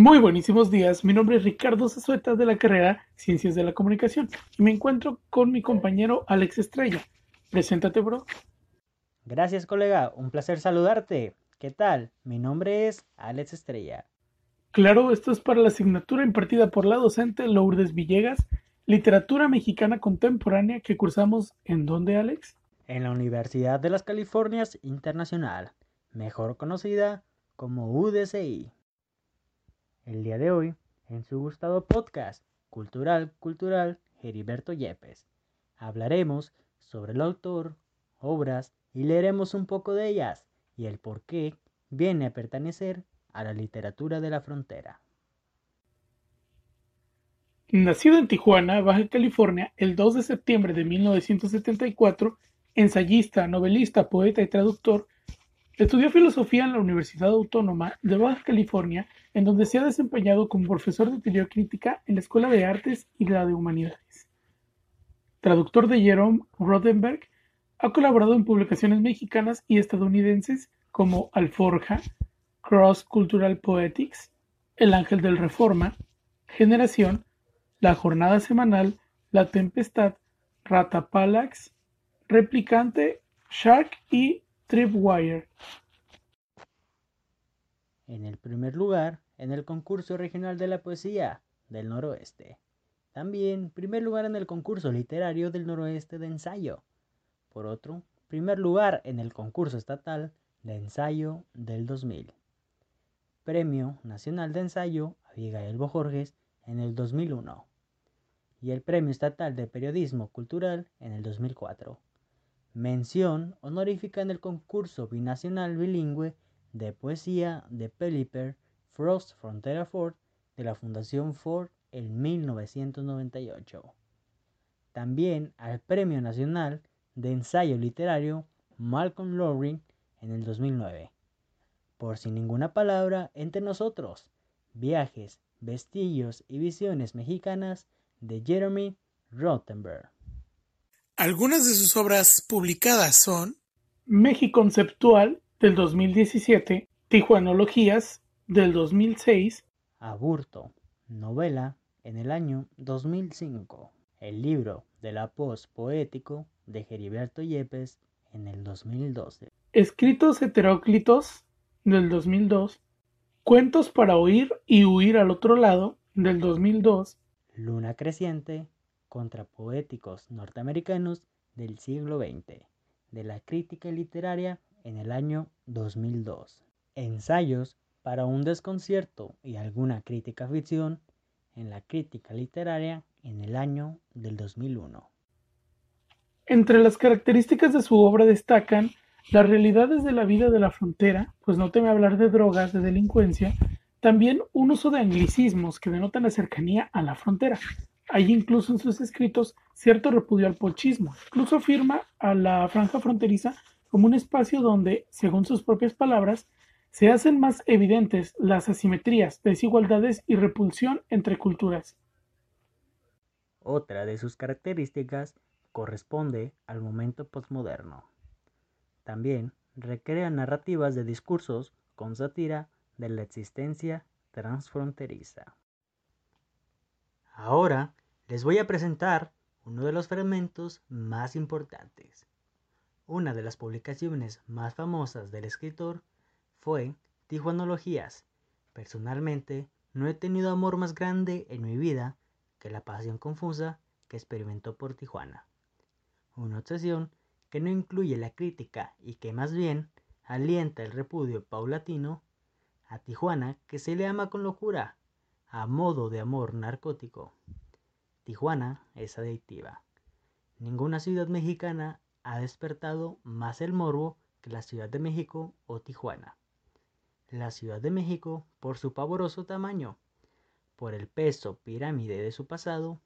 Muy buenísimos días, mi nombre es Ricardo Zazueta de la carrera Ciencias de la Comunicación y me encuentro con mi compañero Alex Estrella. Preséntate, bro. Gracias, colega, un placer saludarte. ¿Qué tal? Mi nombre es Alex Estrella. Claro, esto es para la asignatura impartida por la docente Lourdes Villegas, Literatura Mexicana Contemporánea que cursamos en dónde, Alex? En la Universidad de las Californias Internacional, mejor conocida como UDCI. El día de hoy, en su gustado podcast Cultural Cultural Heriberto Yepes, hablaremos sobre el autor, obras y leeremos un poco de ellas y el por qué viene a pertenecer a la literatura de la frontera. Nacido en Tijuana, Baja California, el 2 de septiembre de 1974, ensayista, novelista, poeta y traductor, estudió filosofía en la Universidad Autónoma de Baja California, en donde se ha desempeñado como profesor de teoría crítica en la Escuela de Artes y la de Humanidades. Traductor de Jerome Rodenberg, ha colaborado en publicaciones mexicanas y estadounidenses como Alforja, Cross Cultural Poetics, El Ángel del Reforma, Generación, La Jornada Semanal, La Tempestad, Rata Palax, Replicante, Shark y Tripwire. En el primer lugar, en el concurso regional de la poesía del noroeste. También primer lugar en el concurso literario del noroeste de ensayo. Por otro, primer lugar en el concurso estatal de ensayo del 2000. Premio Nacional de Ensayo Abigail Bojorges en el 2001 y el Premio Estatal de Periodismo Cultural en el 2004. Mención honorífica en el concurso binacional bilingüe de poesía de Pelipper Frost Frontera Ford de la Fundación Ford en 1998. También al Premio Nacional de Ensayo Literario Malcolm Lowry en el 2009 por sin ninguna palabra entre nosotros, viajes, vestillos y visiones mexicanas de Jeremy Rottenberg. Algunas de sus obras publicadas son México Conceptual del 2017, Tijuanologías del 2006, Aburto, novela en el año 2005, el libro de la post poético de Heriberto Yepes en el 2012. Escritos heteróclitos del 2002, Cuentos para oír y huir al otro lado del 2002, Luna creciente contra poéticos norteamericanos del siglo XX, de la crítica literaria en el año 2002, Ensayos para un desconcierto y alguna crítica ficción en la crítica literaria en el año del 2001. Entre las características de su obra destacan las realidades de la vida de la frontera, pues no teme hablar de drogas, de delincuencia, también un uso de anglicismos que denotan la cercanía a la frontera. Hay incluso en sus escritos cierto repudio al pochismo. Incluso afirma a la franja fronteriza como un espacio donde, según sus propias palabras, se hacen más evidentes las asimetrías, desigualdades y repulsión entre culturas. Otra de sus características corresponde al momento postmoderno. También recrea narrativas de discursos con sátira de la existencia transfronteriza. Ahora les voy a presentar uno de los fragmentos más importantes. Una de las publicaciones más famosas del escritor fue Tijuanologías. Personalmente, no he tenido amor más grande en mi vida que la pasión confusa que experimentó por Tijuana. Una obsesión que no incluye la crítica y que más bien alienta el repudio paulatino, a Tijuana que se le ama con locura, a modo de amor narcótico. Tijuana es adictiva. Ninguna ciudad mexicana ha despertado más el morbo que la Ciudad de México o Tijuana. La Ciudad de México por su pavoroso tamaño, por el peso pirámide de su pasado,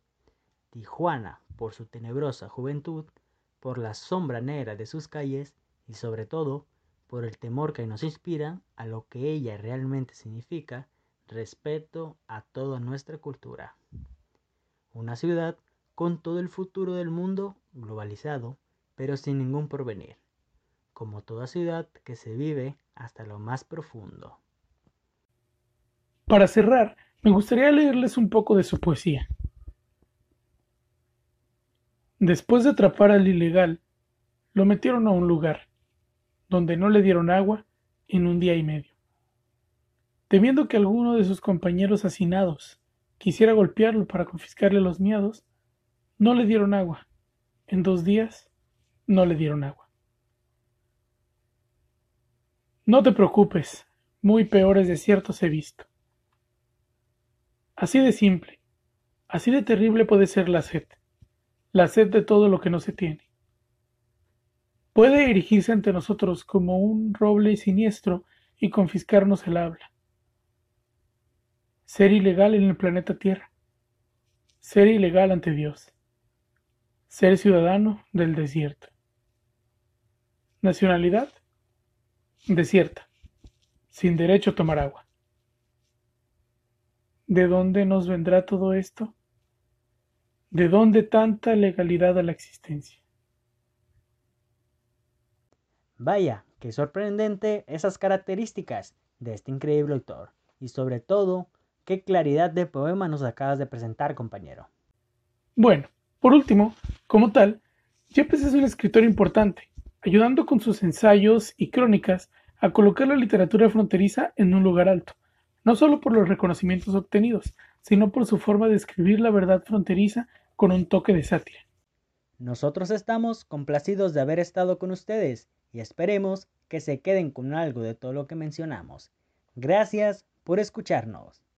Tijuana por su tenebrosa juventud por la sombra negra de sus calles y sobre todo por el temor que nos inspira a lo que ella realmente significa respeto a toda nuestra cultura. Una ciudad con todo el futuro del mundo globalizado, pero sin ningún porvenir, como toda ciudad que se vive hasta lo más profundo. Para cerrar, me gustaría leerles un poco de su poesía. Después de atrapar al ilegal, lo metieron a un lugar donde no le dieron agua en un día y medio. Temiendo que alguno de sus compañeros hacinados quisiera golpearlo para confiscarle los miedos, no le dieron agua. En dos días no le dieron agua. No te preocupes, muy peores desiertos he visto. Así de simple, así de terrible puede ser la sed la sed de todo lo que no se tiene. Puede erigirse ante nosotros como un roble siniestro y confiscarnos el habla. Ser ilegal en el planeta Tierra. Ser ilegal ante Dios. Ser ciudadano del desierto. Nacionalidad. Desierta. Sin derecho a tomar agua. ¿De dónde nos vendrá todo esto? ¿De dónde tanta legalidad a la existencia? Vaya, qué sorprendente esas características de este increíble autor. Y sobre todo, qué claridad de poema nos acabas de presentar, compañero. Bueno, por último, como tal, Yepes es un escritor importante, ayudando con sus ensayos y crónicas a colocar la literatura fronteriza en un lugar alto, no solo por los reconocimientos obtenidos, sino por su forma de escribir la verdad fronteriza con un toque de sátira. Nosotros estamos complacidos de haber estado con ustedes y esperemos que se queden con algo de todo lo que mencionamos. Gracias por escucharnos.